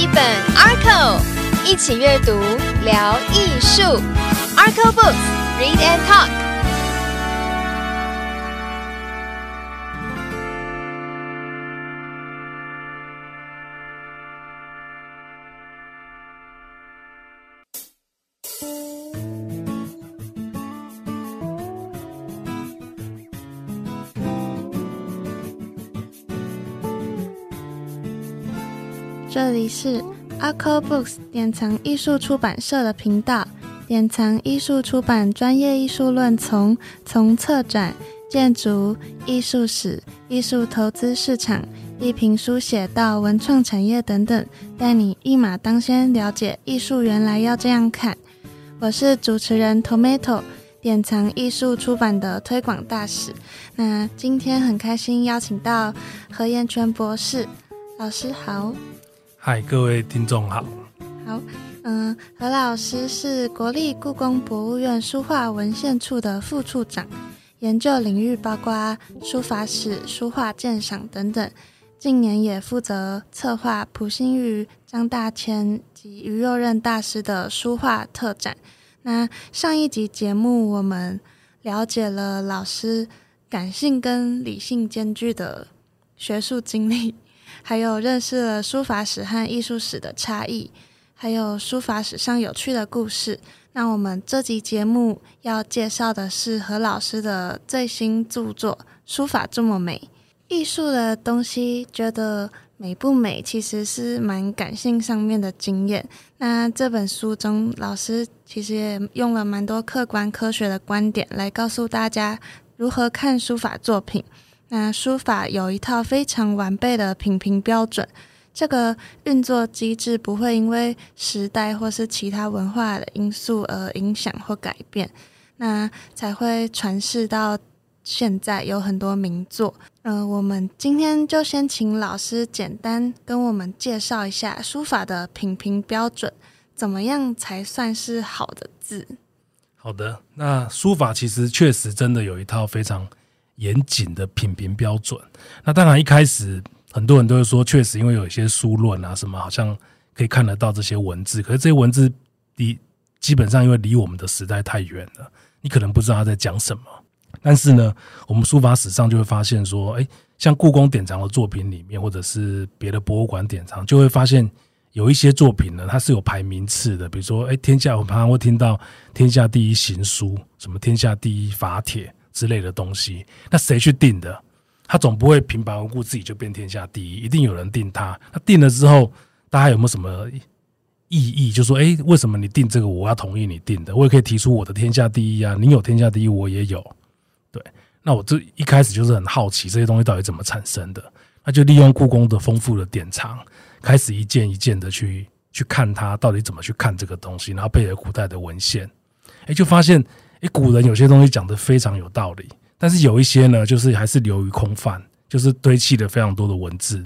一本 Arco，一起阅读聊艺术。Arco Books，Read and Talk。这里是 Arco Books 典藏艺术出版社的频道。典藏艺术出版专业艺术论从从策展、建筑、艺术史、艺术投资市场、艺评书写到文创产业等等，带你一马当先，了解艺术原来要这样看。我是主持人 Tomato，典藏艺术出版的推广大使。那今天很开心邀请到何彦全博士老师好。嗨，各位听众好。好，嗯，何老师是国立故宫博物院书画文献处的副处长，研究领域包括书法史、书画鉴赏等等。近年也负责策划普心宇、张大千及于右任大师的书画特展。那上一集节目，我们了解了老师感性跟理性兼具的学术经历。还有认识了书法史和艺术史的差异，还有书法史上有趣的故事。那我们这集节目要介绍的是何老师的最新著作《书法这么美》。艺术的东西觉得美不美，其实是蛮感性上面的经验。那这本书中，老师其实也用了蛮多客观科学的观点来告诉大家如何看书法作品。那书法有一套非常完备的品评标准，这个运作机制不会因为时代或是其他文化的因素而影响或改变，那才会传世到现在有很多名作。嗯，我们今天就先请老师简单跟我们介绍一下书法的品评标准，怎么样才算是好的字？好的，那书法其实确实真的有一套非常。严谨的品评标准，那当然一开始很多人都会说，确实因为有一些书论啊什么，好像可以看得到这些文字，可是这些文字离基本上因为离我们的时代太远了，你可能不知道他在讲什么。但是呢，我们书法史上就会发现说，哎，像故宫典藏的作品里面，或者是别的博物馆典藏，就会发现有一些作品呢，它是有排名次的，比如说，哎，天下我常常会听到天下第一行书，什么天下第一法帖。之类的东西，那谁去定的？他总不会平白无故自己就变天下第一，一定有人定他。他定了之后，大家有没有什么异议？就说，哎，为什么你定这个，我要同意你定的？我也可以提出我的天下第一啊！你有天下第一，我也有。对，那我这一开始就是很好奇这些东西到底怎么产生的，那就利用故宫的丰富的典藏，开始一件一件的去去看它到底怎么去看这个东西，然后配合古代的文献，哎，就发现。诶，古人有些东西讲的非常有道理，但是有一些呢，就是还是流于空泛，就是堆砌了非常多的文字，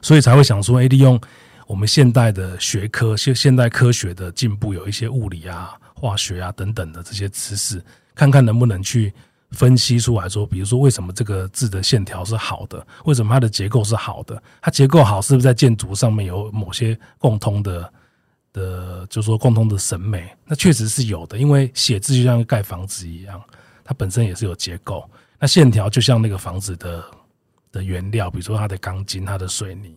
所以才会想说，诶，利用我们现代的学科，现现代科学的进步，有一些物理啊、化学啊等等的这些知识，看看能不能去分析出来说，比如说为什么这个字的线条是好的，为什么它的结构是好的，它结构好是不是在建筑上面有某些共通的？的，就是说共同的审美，那确实是有的。因为写字就像盖房子一样，它本身也是有结构。那线条就像那个房子的的原料，比如说它的钢筋、它的水泥。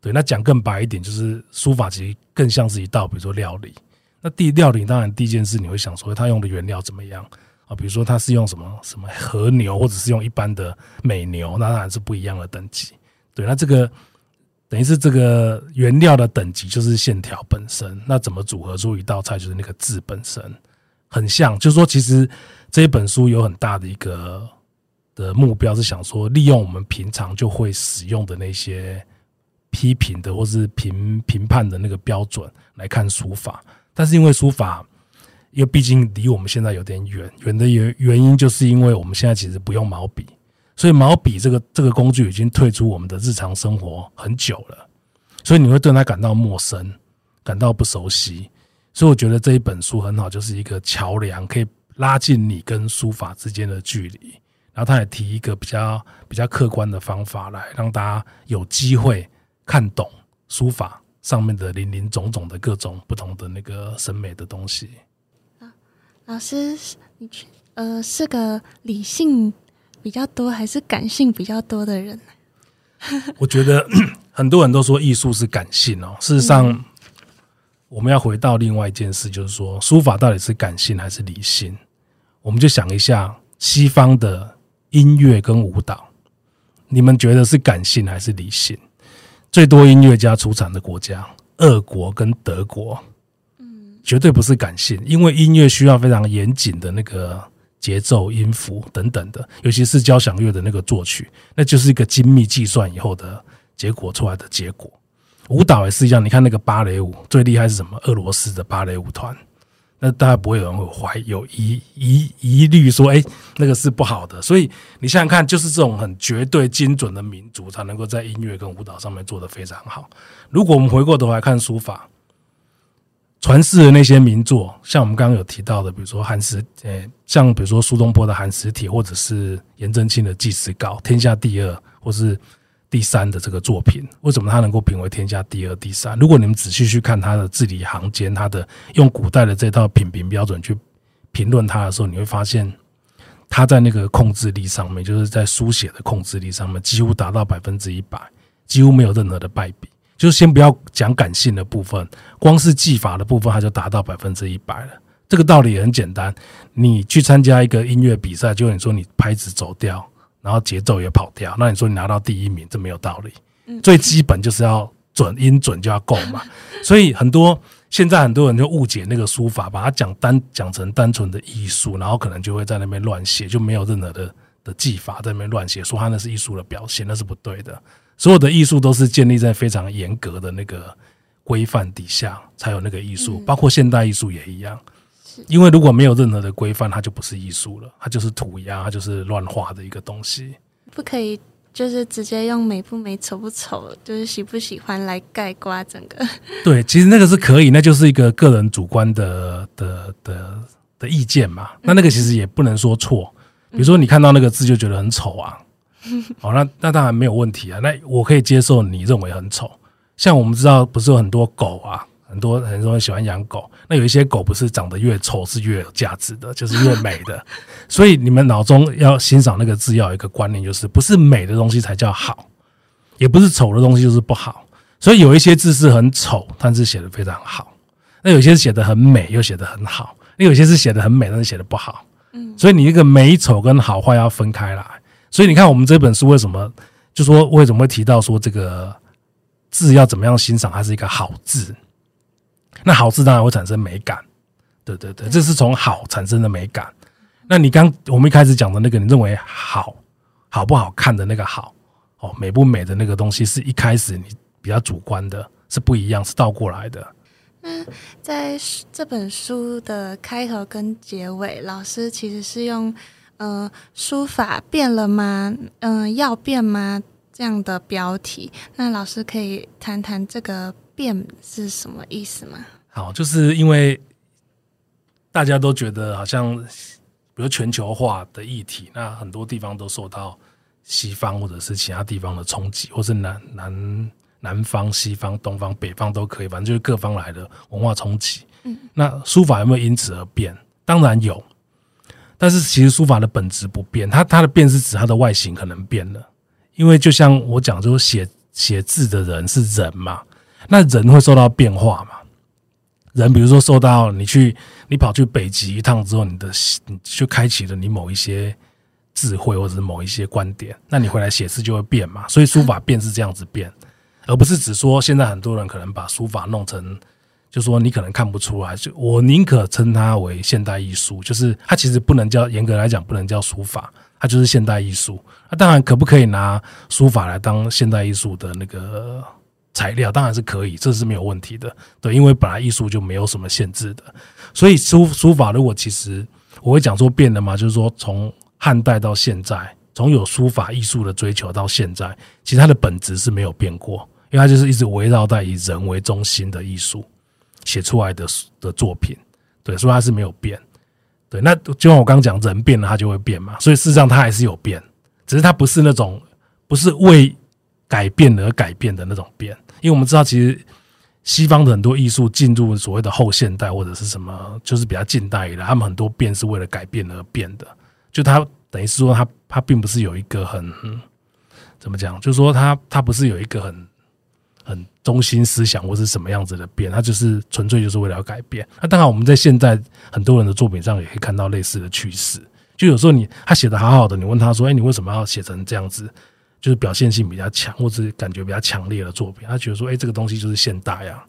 对，那讲更白一点，就是书法其实更像是一道，比如说料理。那第料理当然第一件事你会想说，它用的原料怎么样啊？比如说它是用什么什么和牛，或者是用一般的美牛，那当然是不一样的等级。对，那这个。等于是这个原料的等级就是线条本身，那怎么组合出一道菜就是那个字本身，很像。就是说，其实这一本书有很大的一个的目标是想说，利用我们平常就会使用的那些批评的或是评评判的那个标准来看书法。但是因为书法，因为毕竟离我们现在有点远，远的原原因就是因为我们现在其实不用毛笔。所以毛笔这个这个工具已经退出我们的日常生活很久了，所以你会对它感到陌生，感到不熟悉。所以我觉得这一本书很好，就是一个桥梁，可以拉近你跟书法之间的距离。然后他也提一个比较比较客观的方法来让大家有机会看懂书法上面的林林总总的各种不同的那个审美的东西。老师，你去呃是个理性比较多还是感性比较多的人？我觉得 很多人都说艺术是感性哦，事实上，我们要回到另外一件事，就是说书法到底是感性还是理性？我们就想一下西方的音乐跟舞蹈，你们觉得是感性还是理性？最多音乐家出产的国家，俄国跟德国。绝对不是感性，因为音乐需要非常严谨的那个节奏、音符等等的，尤其是交响乐的那个作曲，那就是一个精密计算以后的结果出来的结果。舞蹈也是一样，你看那个芭蕾舞最厉害是什么？俄罗斯的芭蕾舞团，那大家不会有人会怀有疑疑疑虑说，哎，那个是不好的。所以你想想看，就是这种很绝对精准的民族，才能够在音乐跟舞蹈上面做得非常好。如果我们回过头来看书法。传世的那些名作，像我们刚刚有提到的，比如说汉诗，诶，像比如说苏东坡的《寒食帖》，或者是颜真卿的《祭祀稿》，天下第二或是第三的这个作品，为什么他能够评为天下第二、第三？如果你们仔细去看他的字里行间，他的用古代的这套品评标准去评论他的时候，你会发现他在那个控制力上面，就是在书写的控制力上面，几乎达到百分之一百，几乎没有任何的败笔。就先不要讲感性的部分，光是技法的部分，它就达到百分之一百了。这个道理也很简单，你去参加一个音乐比赛，就你说你拍子走掉，然后节奏也跑掉，那你说你拿到第一名，这没有道理。最基本就是要准音准就要够嘛。所以很多现在很多人就误解那个书法，把它讲单讲成单纯的艺术，然后可能就会在那边乱写，就没有任何的的技法在那边乱写，说它那是艺术的表现，那是不对的。所有的艺术都是建立在非常严格的那个规范底下才有那个艺术，包括现代艺术也一样。因为如果没有任何的规范，它就不是艺术了，它就是涂鸦，它就是乱画的一个东西。不可以就是直接用美不美、丑不丑，就是喜不喜欢来盖刮整个。对，其实那个是可以，那就是一个个人主观的的的的意见嘛。那那个其实也不能说错。比如说你看到那个字就觉得很丑啊。好，那那当然没有问题啊。那我可以接受你认为很丑。像我们知道，不是有很多狗啊，很多很多人喜欢养狗。那有一些狗不是长得越丑是越有价值的，就是越美的。所以你们脑中要欣赏那个字，要有一个观念，就是不是美的东西才叫好，也不是丑的东西就是不好。所以有一些字是很丑，但是写的非常好。那有些写的很美，又写的很好。那有些是写的很美，但是写的不好。嗯，所以你那个美丑跟好坏要分开来。所以你看，我们这本书为什么就说为什么会提到说这个字要怎么样欣赏，它是一个好字。那好字当然会产生美感，对对对，这是从好产生的美感。那你刚我们一开始讲的那个，你认为好好不好看的那个好哦，美不美的那个东西，是一开始你比较主观的，是不一样，是倒过来的。那在这本书的开头跟结尾，老师其实是用。呃，书法变了吗？嗯，要变吗？这样的标题，那老师可以谈谈这个“变”是什么意思吗？好，就是因为大家都觉得好像，比如全球化的议题，那很多地方都受到西方或者是其他地方的冲击，或是南南南方、西方、东方、北方都可以，反正就是各方来的文化冲击。嗯，那书法有没有因此而变？当然有。但是其实书法的本质不变，它它的变是指它的外形可能变了，因为就像我讲，就写写字的人是人嘛，那人会受到变化嘛。人比如说受到你去你跑去北极一趟之后，你的你就开启了你某一些智慧或者是某一些观点，那你回来写字就会变嘛。所以书法变是这样子变，而不是只说现在很多人可能把书法弄成。就说你可能看不出来，就我宁可称它为现代艺术，就是它其实不能叫严格来讲不能叫书法，它就是现代艺术。那当然可不可以拿书法来当现代艺术的那个材料？当然是可以，这是没有问题的。对，因为本来艺术就没有什么限制的，所以书书法如果其实我会讲说变了嘛，就是说从汉代到现在，从有书法艺术的追求到现在，其实它的本质是没有变过，因为它就是一直围绕在以人为中心的艺术。写出来的的作品，对，所以它是没有变，对。那就像我刚刚讲，人变了，它就会变嘛。所以事实上，它还是有变，只是它不是那种不是为改变而改变的那种变。因为我们知道，其实西方的很多艺术进入所谓的后现代或者是什么，就是比较近代以来，他们很多变是为了改变而变的。就它等于是说，它它并不是有一个很怎么讲，就是说它它不是有一个很很中心思想或是什么样子的变，它就是纯粹就是为了要改变。那当然，我们在现在很多人的作品上也可以看到类似的趋势。就有时候你他写的好好的，你问他说：“哎，你为什么要写成这样子？”就是表现性比较强，或者感觉比较强烈的作品，他觉得说：“哎，这个东西就是现代呀。”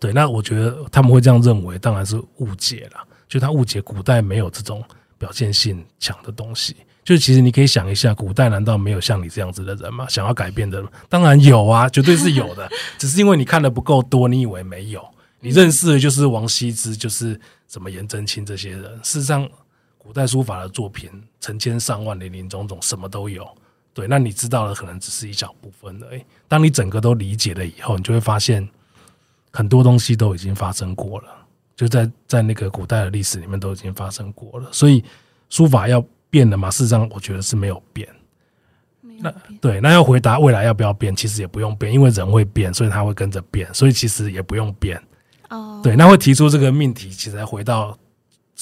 对。那我觉得他们会这样认为，当然是误解了。就他误解古代没有这种表现性强的东西。就其实你可以想一下，古代难道没有像你这样子的人吗？想要改变的，当然有啊，绝对是有的。只是因为你看的不够多，你以为没有。你认识的就是王羲之，就是什么颜真卿这些人。事实上，古代书法的作品成千上万，林林总总，什么都有。对，那你知道的可能只是一小部分而已。当你整个都理解了以后，你就会发现很多东西都已经发生过了，就在在那个古代的历史里面都已经发生过了。所以书法要变了吗？事实上，我觉得是没有变。那对，那要回答未来要不要变，其实也不用变，因为人会变，所以他会跟着变，所以其实也不用变。哦，对，那会提出这个命题，其实回到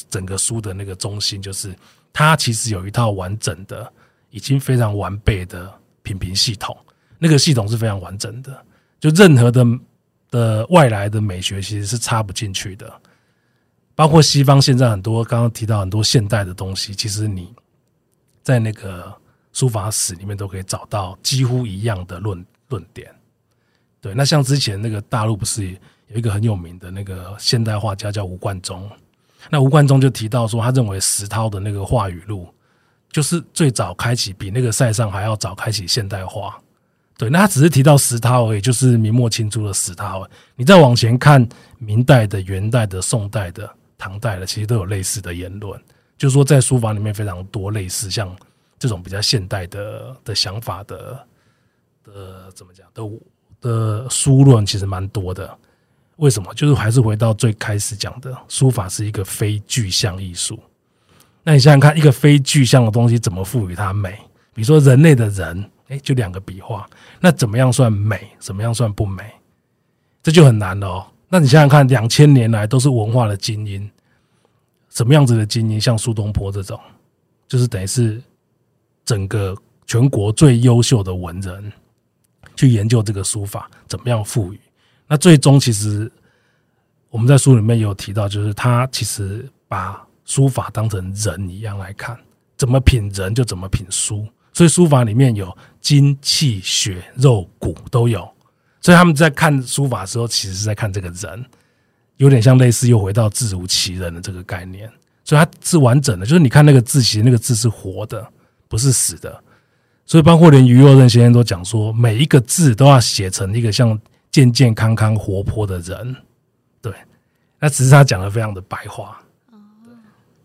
整个书的那个中心，就是它其实有一套完整的。已经非常完备的品评系统，那个系统是非常完整的，就任何的的外来的美学其实是插不进去的。包括西方现在很多刚刚提到很多现代的东西，其实你在那个书法史里面都可以找到几乎一样的论论点。对，那像之前那个大陆不是有一个很有名的那个现代画家叫吴冠中，那吴冠中就提到说，他认为石涛的那个画语录。就是最早开启，比那个塞尚还要早开启现代化。对，那他只是提到石涛而已，就是明末清初的石涛。你再往前看，明代的、元代的、宋代的、唐代的，其实都有类似的言论。就是说，在书法里面非常多类似像这种比较现代的的想法的的怎么讲的的书论，其实蛮多的。为什么？就是还是回到最开始讲的，书法是一个非具象艺术。那你想想看，一个非具象的东西怎么赋予它美？比如说人类的人，哎，就两个笔画，那怎么样算美？怎么样算不美？这就很难了哦。那你想想看，两千年来都是文化的精英，什么样子的精英？像苏东坡这种，就是等于是整个全国最优秀的文人去研究这个书法怎么样赋予。那最终其实我们在书里面有提到，就是他其实把。书法当成人一样来看，怎么品人就怎么品书，所以书法里面有精气血肉骨都有，所以他们在看书法的时候，其实是在看这个人，有点像类似又回到字如其人的这个概念，所以它是完整的，就是你看那个字，其实那个字是活的，不是死的，所以包括连余若任先生都讲说，每一个字都要写成一个像健健康康活泼的人，对，那只是他讲的非常的白话。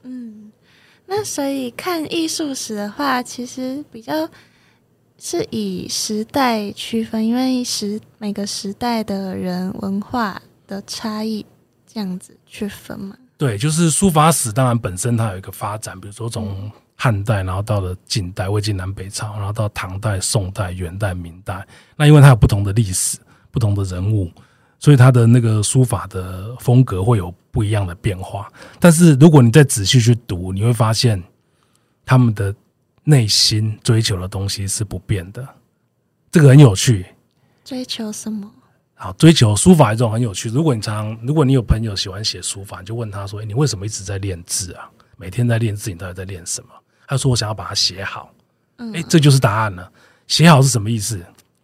嗯。那所以看艺术史的话，其实比较是以时代区分，因为时每个时代的人文化的差异这样子去分嘛。对，就是书法史，当然本身它有一个发展，比如说从汉代，然后到了近代，魏晋南北朝，然后到唐代、宋代、元代、明代。那因为它有不同的历史、不同的人物。所以它的那个书法的风格会有不一样的变化，但是如果你再仔细去读，你会发现他们的内心追求的东西是不变的，这个很有趣。追求什么？好，追求书法这种很有趣。如果你常，如果你有朋友喜欢写书法，你就问他说：“哎，你为什么一直在练字啊？每天在练字，你到底在练什么？”他说：“我想要把它写好。”哎，这就是答案了。写好是什么意思？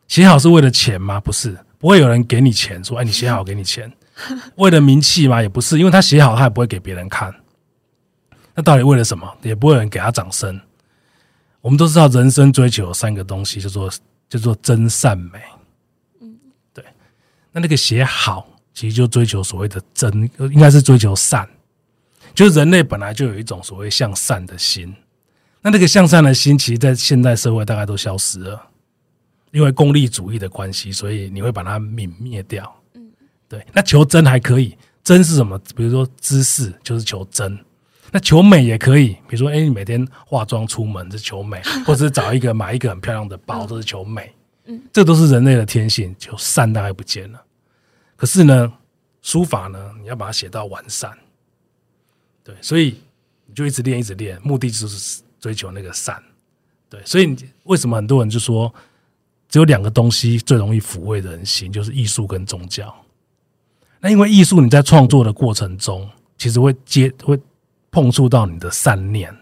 写好是为了钱吗？不是。不会有人给你钱，说：“哎，你写好，给你钱。”为了名气吗？也不是，因为他写好，他也不会给别人看。那到底为了什么？也不会有人给他掌声。我们都知道，人生追求三个东西，叫做叫做真善美。嗯，对。那那个写好，其实就追求所谓的真，应该是追求善。就是人类本来就有一种所谓向善的心。那那个向善的心，其实，在现代社会大概都消失了。因为功利主义的关系，所以你会把它泯灭掉。嗯，对。那求真还可以，真是什么？比如说知识就是求真。那求美也可以，比如说，哎，你每天化妆出门是求美，或者是找一个 买一个很漂亮的包，都是求美。嗯，这都是人类的天性。就善大概不见了。可是呢，书法呢，你要把它写到完善。对，所以你就一直练，一直练，目的就是追求那个善。对，所以为什么很多人就说，只有两个东西最容易抚慰人心，就是艺术跟宗教。那因为艺术你在创作的过程中，其实会接会碰触到你的善念。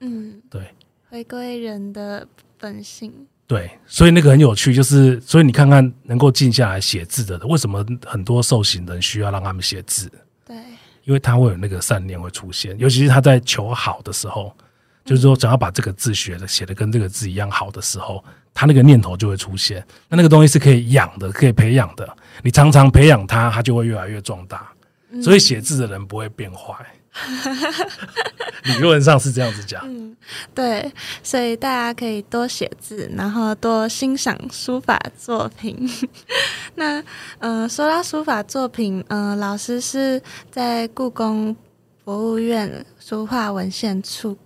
嗯，对，回归人的本性。对，所以那个很有趣，就是所以你看看能够静下来写字的，为什么很多受刑人需要让他们写字？对，因为他会有那个善念会出现，尤其是他在求好的时候，就是说想要把这个字学的写的跟这个字一样好的时候，他那个念头就会出现。那那个东西是可以养的，可以培养的。你常常培养他，他就会越来越壮大。所以写字的人不会变坏。理论上是这样子讲，嗯对，所以大家可以多写字，然后多欣赏书法作品。那，呃，说到书法作品，呃，老师是在故宫博物院书画文献处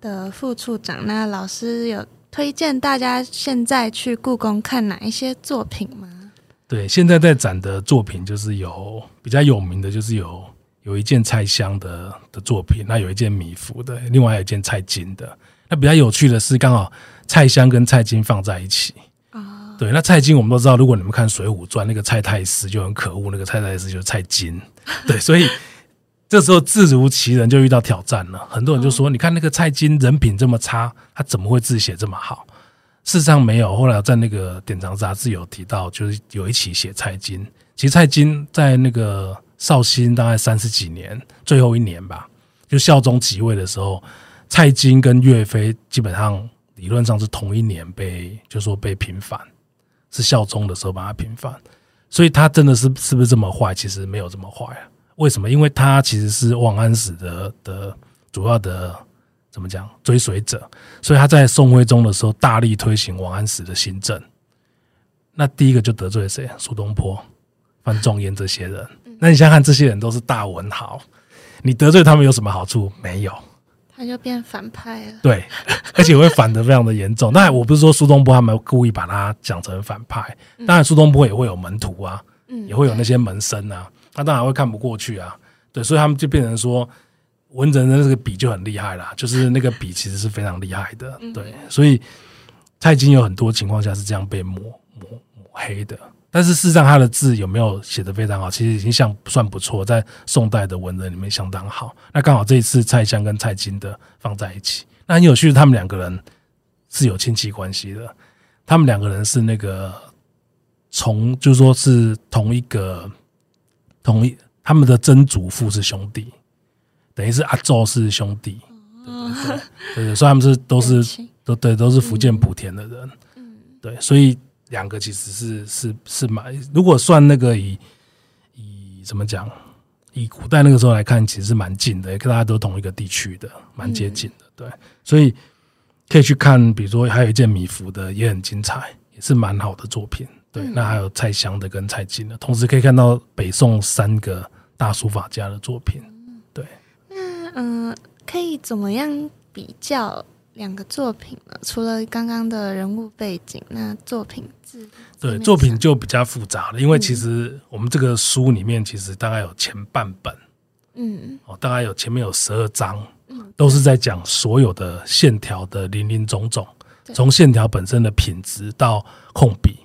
的副处长。那老师有推荐大家现在去故宫看哪一些作品吗？对，现在在展的作品就是有比较有名的，就是有。有一件蔡襄的的作品，那有一件米芾的，另外有一件蔡京的。那比较有趣的是，刚好蔡襄跟蔡京放在一起啊。对，那蔡京我们都知道，如果你们看《水浒传》，那个蔡太师就很可恶，那个蔡太师就是蔡京。对，所以这时候字如其人就遇到挑战了。很多人就说：“你看那个蔡京人品这么差，他怎么会字写这么好？”事实上没有。后来在那个典藏杂志有提到，就是有一起写蔡京。其实蔡京在那个。绍兴大概三十几年，最后一年吧，就孝宗即位的时候，蔡京跟岳飞基本上理论上是同一年被，就说被平反，是孝宗的时候把他平反，所以他真的是是不是这么坏？其实没有这么坏啊。为什么？因为他其实是王安石的的主要的怎么讲追随者，所以他在宋徽宗的时候大力推行王安石的新政。那第一个就得罪谁？苏东坡、范仲淹这些人。那你想想，这些人都是大文豪，你得罪他们有什么好处？没有，他就变反派了。对，而且会反的非常的严重。那我不是说苏东坡他们故意把他讲成反派，当然苏东坡也会有门徒啊，也会有那些门生啊，他当然会看不过去啊。对，所以他们就变成说，文人的那个笔就很厉害啦，就是那个笔其实是非常厉害的。对，所以他已经有很多情况下是这样被抹抹抹黑的。但是事实上，他的字有没有写得非常好？其实已经像算不错，在宋代的文人里面相当好。那刚好这一次蔡襄跟蔡京的放在一起，那很有趣，他们两个人是有亲戚关系的。他们两个人是那个从，就是说是同一个同一，他们的曾祖父是兄弟，等于是阿周是兄弟。对对，所以他们是都是都对都是福建莆田的人。嗯，对，所以。两个其实是是是蛮，如果算那个以以怎么讲，以古代那个时候来看，其实是蛮近的，跟大家都同一个地区的，蛮接近的，对，所以可以去看，比如说还有一件米芾的也很精彩，也是蛮好的作品，对，那还有蔡襄的跟蔡京的，同时可以看到北宋三个大书法家的作品，对。那嗯，可以怎么样比较？两个作品了，除了刚刚的人物背景，那作品字对作品就比较复杂了，因为其实我们这个书里面其实大概有前半本，嗯，哦，大概有前面有十二章，嗯，都是在讲所有的线条的林林总总，从线条本身的品质到控笔，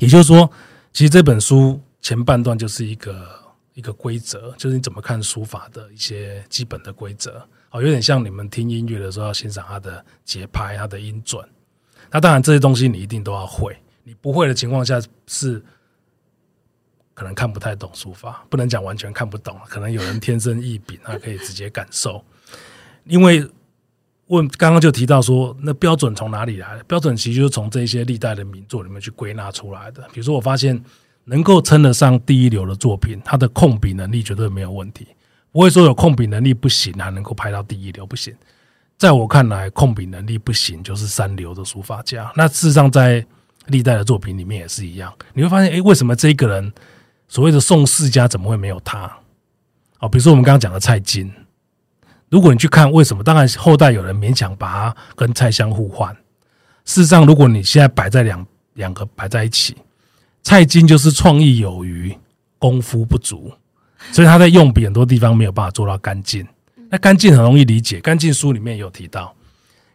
也就是说，其实这本书前半段就是一个一个规则，就是你怎么看书法的一些基本的规则。有点像你们听音乐的时候要欣赏它的节拍、它的音准。那当然这些东西你一定都要会，你不会的情况下是可能看不太懂书法，不能讲完全看不懂。可能有人天生异禀，他可以直接感受。因为问刚刚就提到说，那标准从哪里来？标准其实就是从这些历代的名作里面去归纳出来的。比如说，我发现能够称得上第一流的作品，它的控笔能力绝对没有问题。不会说有控笔能力不行，还能够排到第一流不行。在我看来，控笔能力不行就是三流的书法家。那事实上，在历代的作品里面也是一样。你会发现，哎，为什么这个人所谓的宋世家怎么会没有他？哦，比如说我们刚刚讲的蔡京，如果你去看为什么，当然后代有人勉强把他跟蔡襄互换。事实上，如果你现在摆在两两个摆在一起，蔡京就是创意有余，功夫不足，所以他在用笔很多地方没有办法做到干净。那干净很容易理解，干净书里面有提到，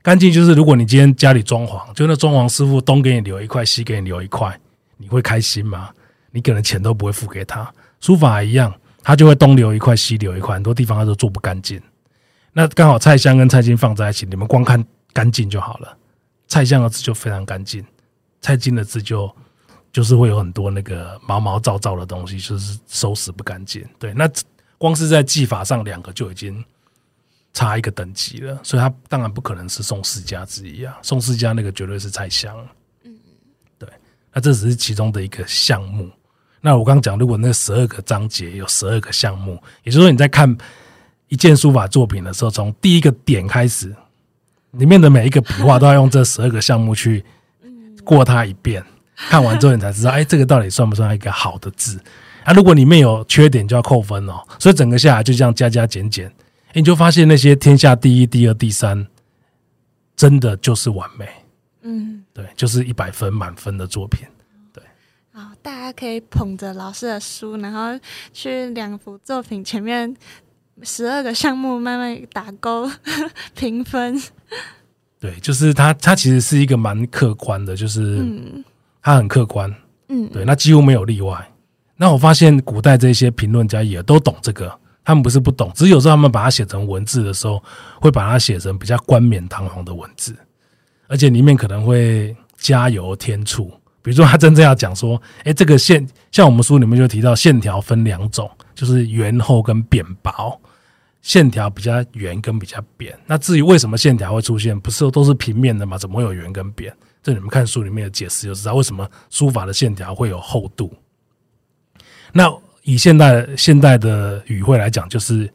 干净就是如果你今天家里装潢，就那装潢师傅东给你留一块，西给你留一块，你会开心吗？你可能钱都不会付给他。书法一样，他就会东留一块，西留一块，很多地方他都做不干净。那刚好蔡香跟蔡京放在一起，你们光看干净就好了。蔡香的字就非常干净，蔡京的字就就是会有很多那个毛毛躁躁的东西，就是收拾不干净。对，那光是在技法上，两个就已经差一个等级了，所以他当然不可能是宋世家之一啊。宋世家那个绝对是蔡香。嗯，对，那这只是其中的一个项目。那我刚刚讲，如果那十二个章节有十二个项目，也就是说你在看一件书法作品的时候，从第一个点开始，里面的每一个笔画都要用这十二个项目去过它一遍，看完之后你才知道，哎，这个到底算不算一个好的字？啊，如果里面有缺点就要扣分哦。所以整个下来就这样加加减减，你就发现那些天下第一、第二、第三，真的就是完美。嗯，对，就是一百分满分的作品。好，大家可以捧着老师的书，然后去两幅作品前面十二个项目慢慢打勾 评分。对，就是它，它其实是一个蛮客观的，就是嗯，它很客观，嗯，对，那几乎没有例外。那我发现古代这些评论家也都懂这个，他们不是不懂，只是有时候他们把它写成文字的时候，会把它写成比较冠冕堂皇的文字，而且里面可能会加油添醋。比如说，他真正要讲说，哎，这个线，像我们书里面就提到，线条分两种，就是圆厚跟扁薄。线条比较圆跟比较扁。那至于为什么线条会出现，不是都是平面的吗？怎么会有圆跟扁？这你们看书里面的解释就知道，为什么书法的线条会有厚度。那以现代现代的语汇来讲，就是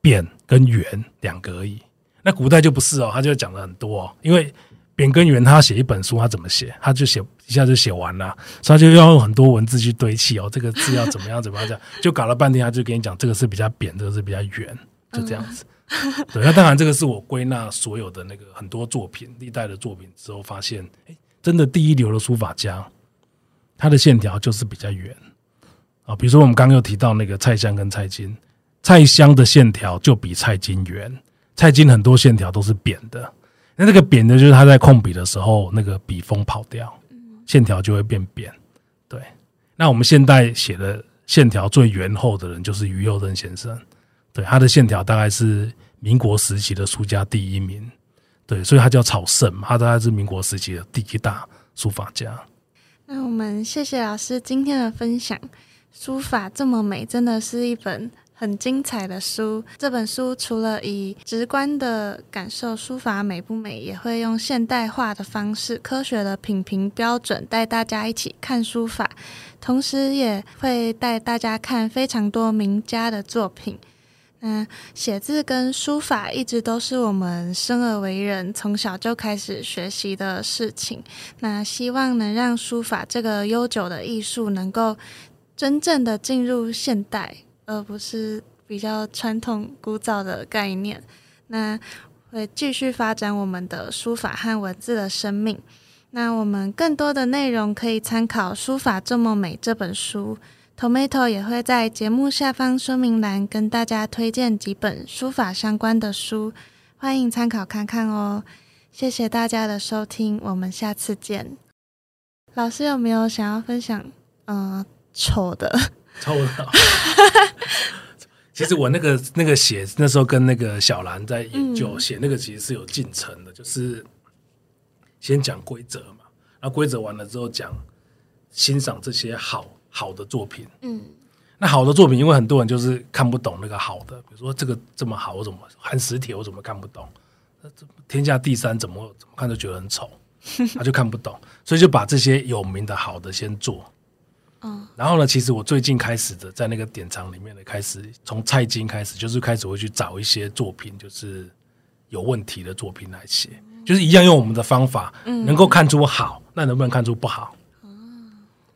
扁跟圆两个而已。那古代就不是哦，他就讲了很多，哦，因为。扁跟圆，他写一本书，他怎么写？他就写一下就写完了，所以就要用很多文字去堆砌哦。这个字要怎么样怎么样，就搞了半天，他就跟你讲，这个是比较扁，这个是比较圆，就这样子。对，那当然这个是我归纳所有的那个很多作品，历代的作品之后发现，哎，真的第一流的书法家，他的线条就是比较圆啊。比如说我们刚刚又提到那个蔡襄跟蔡京，蔡襄的线条就比蔡京圆，蔡京很多线条都是扁的。那这个扁的，就是他在控笔的时候，那个笔锋跑掉，线条就会变扁。对，那我们现代写的线条最圆厚的人，就是于右任先生。对，他的线条大概是民国时期的书家第一名。对，所以他叫草圣，他大概是民国时期的第一大书法家。那我们谢谢老师今天的分享，书法这么美，真的是一本。很精彩的书，这本书除了以直观的感受书法美不美，也会用现代化的方式、科学的品评标准带大家一起看书法，同时也会带大家看非常多名家的作品。那写字跟书法一直都是我们生而为人从小就开始学习的事情。那希望能让书法这个悠久的艺术能够真正的进入现代。而不是比较传统古早的概念，那会继续发展我们的书法和文字的生命。那我们更多的内容可以参考《书法这么美》这本书，Tomato 也会在节目下方说明栏跟大家推荐几本书法相关的书，欢迎参考看看哦。谢谢大家的收听，我们下次见。老师有没有想要分享？嗯，丑的。丑的，其实我那个那个写那时候跟那个小兰在研究写那个其实是有进程的，就是先讲规则嘛，然后规则完了之后讲欣赏这些好好的作品。嗯，那好的作品，因为很多人就是看不懂那个好的，比如说这个这么好，我怎么寒食帖我怎么看不懂？那天下第三怎么怎么看都觉得很丑，他就看不懂，所以就把这些有名的好的先做。嗯然后呢？其实我最近开始的，在那个典藏里面的开始，从蔡京开始，就是开始会去找一些作品，就是有问题的作品来写，就是一样用我们的方法，能够看出好，那能不能看出不好？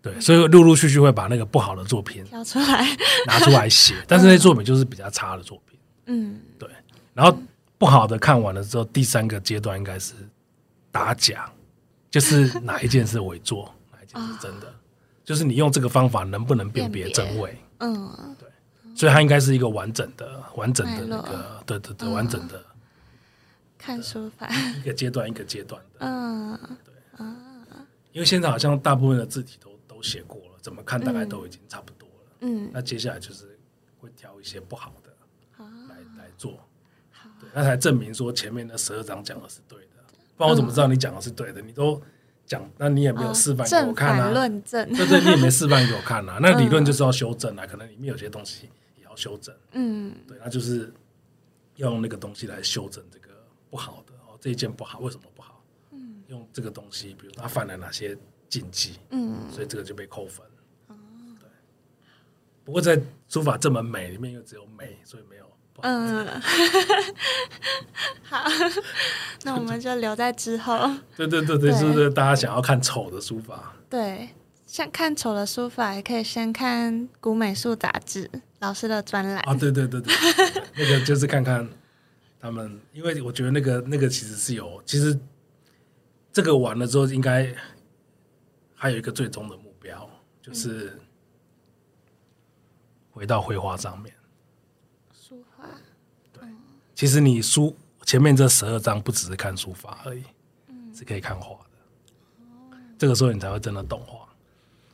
对，所以陆陆续续会把那个不好的作品挑出来，拿出来写。但是那些作品就是比较差的作品。嗯，对。然后不好的看完了之后，第三个阶段应该是打假，就是哪一件是伪作，哪一件是真的。就是你用这个方法能不能辨别真伪？嗯，对所以它应该是一个完整的、完整的那个，对对对，嗯完整的看书法，一个阶段一个阶段的。嗯对啊因为现在好像大部分的字体都都写过了，怎么看大概都已经差不多了。嗯，那接下来就是会挑一些不好的啊来来做，对，那才证明说前面那十二章讲的是对的。不然我怎么知道你讲的是对的？你都讲，那你也没有示范给我看啊反。论证，对对，你也没示范给我看啊。那理论就是要修正啊，可能里面有些东西也要修正。嗯对，那就是要用那个东西来修正这个不好的哦，这一件不好，为什么不好？嗯，用这个东西，比如他犯了哪些禁忌，嗯所以这个就被扣分。对。不过在书法这么美里面，又只有美，所以没有。嗯，好，那我们就留在之后。对对对对，对是不是大家想要看丑的书法？对，像看丑的书法，也可以先看古美术杂志老师的专栏。啊，对对对对，对那个就是看看他们，因为我觉得那个那个其实是有，其实这个完了之后，应该还有一个最终的目标，就是回到绘画上面。书画，其实你书前面这十二章不只是看书法而已，是可以看画的。这个时候你才会真的懂画。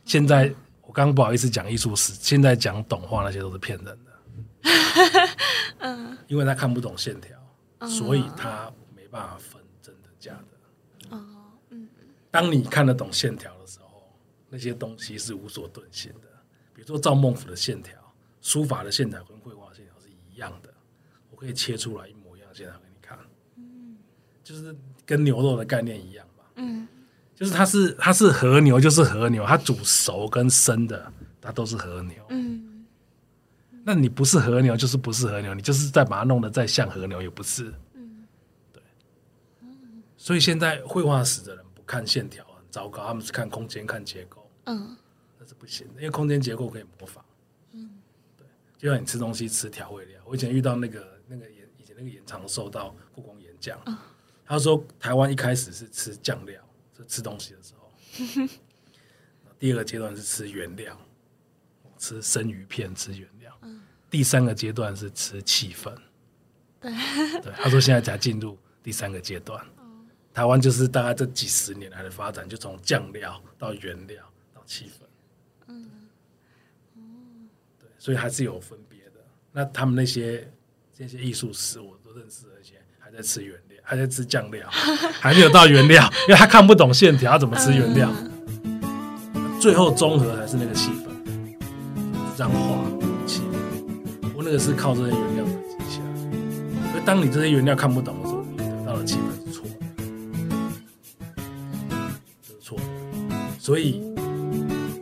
现在我刚刚不好意思讲艺术史，现在讲懂画那些都是骗人的。嗯，因为他看不懂线条，所以他没办法分真的假的。哦，嗯当你看得懂线条那些东西是无所遁形的。比如说赵孟俯的线条，书法的线条跟绘画线条是一样的，我可以切出来一模一样的线条给你看。就是跟牛肉的概念一样嘛。嗯就是它是它是和牛，就是和牛，它煮熟跟生的，它都是和牛。嗯那你不是和牛，就是不是和牛，你就是再把它弄得再像和牛，也不是。对。所以现在绘画史的人不看线条很糟糕，他们是看空间、看结构，嗯那是不行的，因为空间结构可以模仿。嗯，对，就像你吃东西吃调味料，我以前遇到那个那个演以前那个演长寿到故宫演讲，他说台湾一开始是吃酱料，是吃东西的时候，第二个阶段是吃原料，吃生鱼片，吃原料，第三个阶段是吃气氛。对 对，他说现在才进入第三个阶段。台湾就是大概这几十年来的发展，就从酱料到原料到气氛。嗯，对，所以还是有分别的。那他们那些这些艺术史，我都认识的一些，还在吃原料，还在吃酱料，还没有到原料，因为他看不懂线条，他怎么吃原料？最后综合还是那个气氛，这样画气氛。不过那个是靠这些原料累积起来。所以当你这些原料看不懂的时候，你得到的气氛是错的，就是错的。所以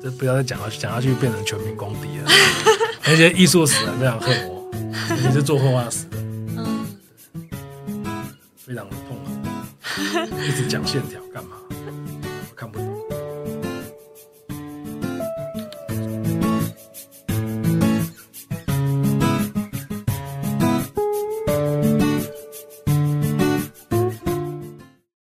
这不要再讲下去，讲下去变成全民公敌了。那些艺术史人非常恨我，你是做绘画史的，嗯非常的痛苦，一直讲线条，